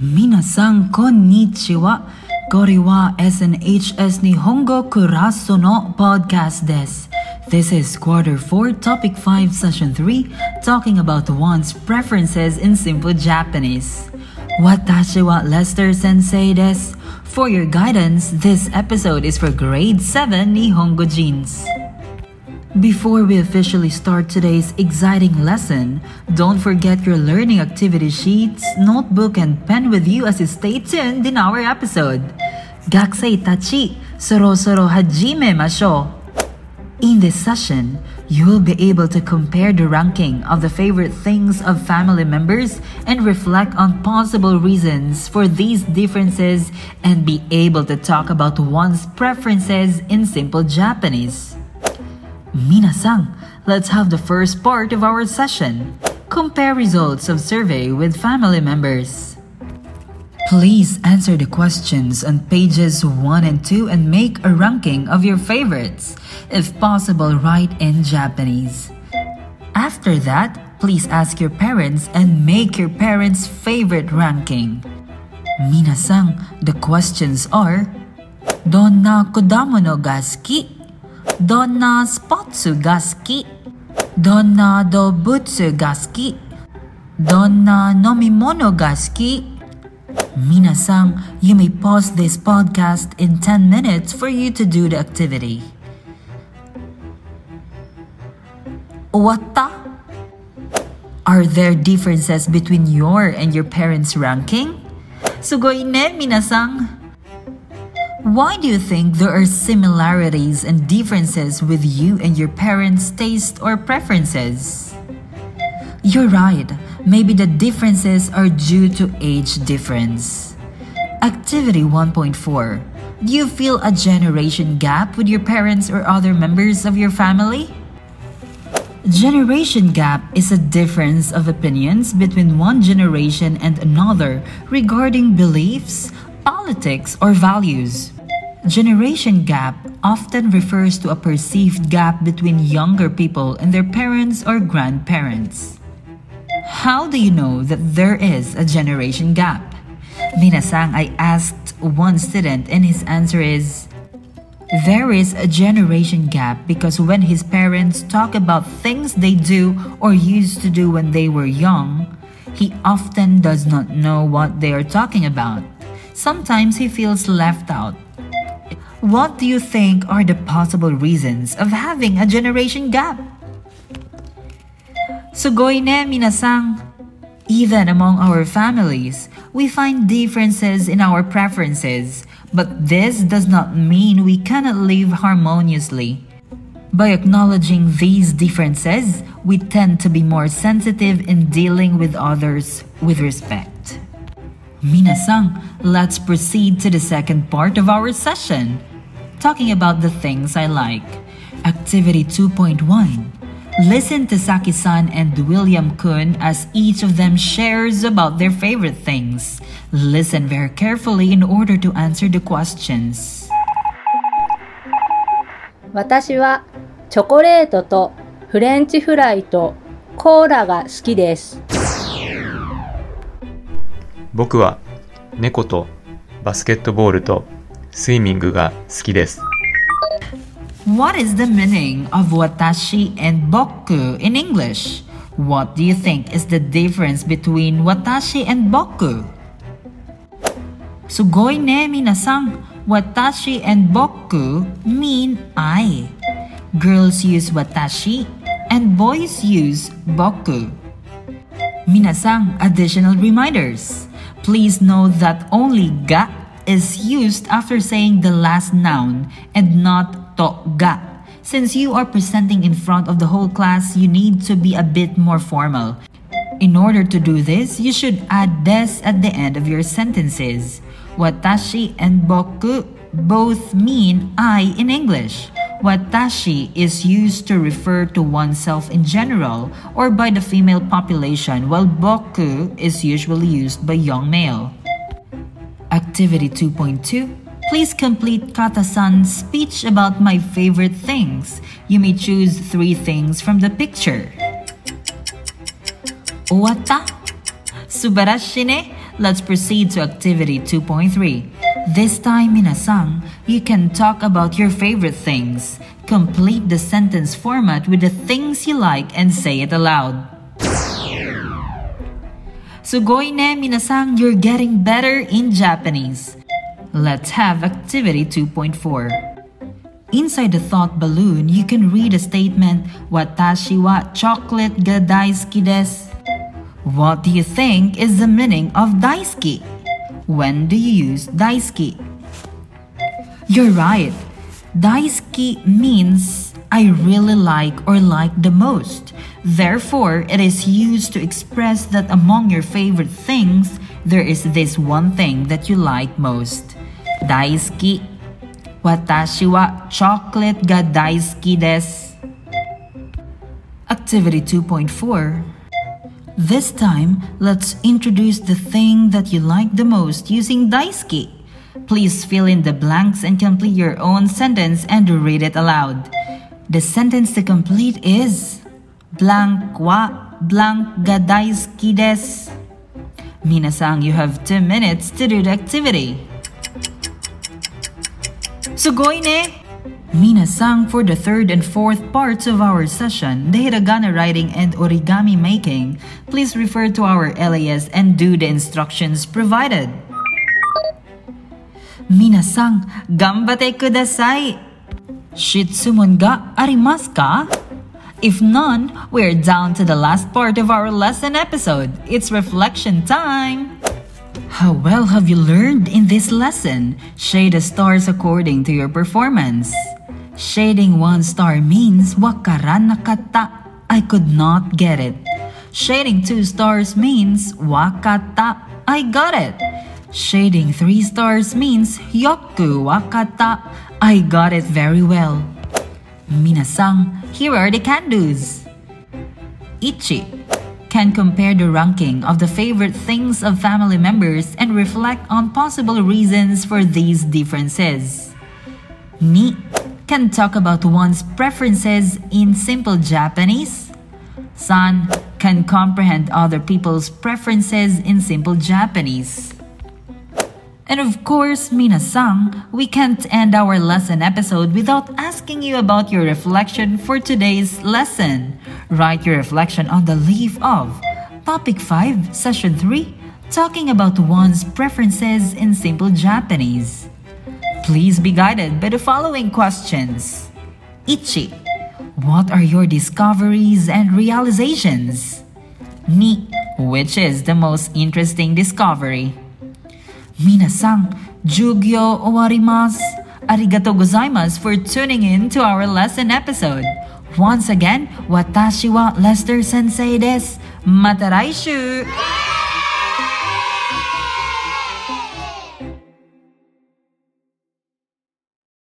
Minasan konnichiwa. Kore wa SNHS Nihongo Kuraso no podcast des. This is quarter 4, topic 5, session 3, talking about one's preferences in simple Japanese. Watashi wa Lester Sensei desu. For your guidance, this episode is for grade 7 Nihongojins. Before we officially start today's exciting lesson, don't forget your learning activity sheets, notebook, and pen with you as you stay tuned in our episode. Gakusei tachi, soro soro hajime masho. In this session, you will be able to compare the ranking of the favorite things of family members and reflect on possible reasons for these differences and be able to talk about one's preferences in simple Japanese. Minasan, let's have the first part of our session. Compare results of survey with family members. Please answer the questions on pages 1 and 2 and make a ranking of your favorites. If possible, write in Japanese. After that, please ask your parents and make your parents' favorite ranking. Minasan, the questions are どんな果物が好き Donna Spotsu Donna Dobutsu Donna Nomimono Gaski. You may pause this podcast in 10 minutes for you to do the activity. Owatta? Are there differences between your and your parents' ranking? Sugoi ne, minasan! Why do you think there are similarities and differences with you and your parents' taste or preferences? You're right. Maybe the differences are due to age difference. Activity 1.4. Do you feel a generation gap with your parents or other members of your family? Generation gap is a difference of opinions between one generation and another regarding beliefs, politics, or values. Generation gap often refers to a perceived gap between younger people and their parents or grandparents. How do you know that there is a generation gap? Minasang, I asked one student and his answer is there is a generation gap because when his parents talk about things they do or used to do when they were young, he often does not know what they are talking about. Sometimes he feels left out. What do you think are the possible reasons of having a generation gap? Sugoi ne minasang. Even among our families, we find differences in our preferences, but this does not mean we cannot live harmoniously. By acknowledging these differences, we tend to be more sensitive in dealing with others with respect. Minasang, let's proceed to the second part of our session, talking about the things I like. Activity 2.1 Listen to Saki-san and William Kun as each of them shares about their favorite things. Listen very carefully in order to answer the questions. 私はチョコレートとフレンチフライとコーラが好きです。僕は猫とバスケットボールと スイミングが好きです。 What is the meaning of watashi and boku in English? What do you think is the difference between watashi and boku? Sugoi ne minasang. Watashi and boku mean I. Girls use watashi and boys use boku. Minasang, additional reminders. Please note that only ga is used after saying the last noun and not to ga. Since you are presenting in front of the whole class, you need to be a bit more formal. In order to do this, you should add des at the end of your sentences. Watashi and boku both mean I in English. Watashi is used to refer to oneself in general or by the female population, while boku is usually used by young male. Activity 2.2 Please complete Kata-san's speech about my favorite things. You may choose three things from the picture. Owatta? Subarashi ne? Let's proceed to activity 2.3. This time, minasang, you can talk about your favorite things. Complete the sentence format with the things you like and say it aloud. Sugoi ne minasang, you're getting better in Japanese. Let's have activity 2.4. Inside the thought balloon, you can read a statement, Watashi wa chocolate ga daisuki desu. What do you think is the meaning of daisuki? When do you use daisuki? You're right. Daisuki means I really like or like the most. Therefore, it is used to express that among your favorite things, there is this one thing that you like most. Daisuki. Watashi wa chocolate ga daisuki desu. Activity 2.4 This time, let's introduce the thing that you like the most using daisuki. Please fill in the blanks and complete your own sentence and read it aloud. The sentence to complete is blank wa blank ga daisuki desu. Minasang, you have two minutes to do the activity. Sugoi ne! Minasang for the third and fourth parts of our session, the hiragana writing and origami making, please refer to our LAS and do the instructions provided. Minasang, gambate kudasai! Shitsumon ga arimasu ka? If none, we're down to the last part of our lesson episode. It's reflection time! How well have you learned in this lesson? Shade the stars according to your performance. Shading one star means wakaranakata. I could not get it. Shading two stars means wakata. I got it. Shading three stars means yoku wakata. I got it very well. Minasang, here are the can-dos. Ichi can compare the ranking of the favorite things of family members and reflect on possible reasons for these differences. Ni can talk about one's preferences in simple Japanese. San can comprehend other people's preferences in simple Japanese. And of course, Minasang, we can't end our lesson episode without asking you about your reflection for today's lesson. Write your reflection on the leaf of Topic 5, Session 3, talking about one's preferences in simple Japanese. Please be guided by the following questions. Ichi, what are your discoveries and realizations? Ni, which is the most interesting discovery? Minasang, Jugyo owarimasu. Arigato gozaimasu for tuning in to our lesson episode. Once again, watashi wa Lester Sensei desu. Mata raishu!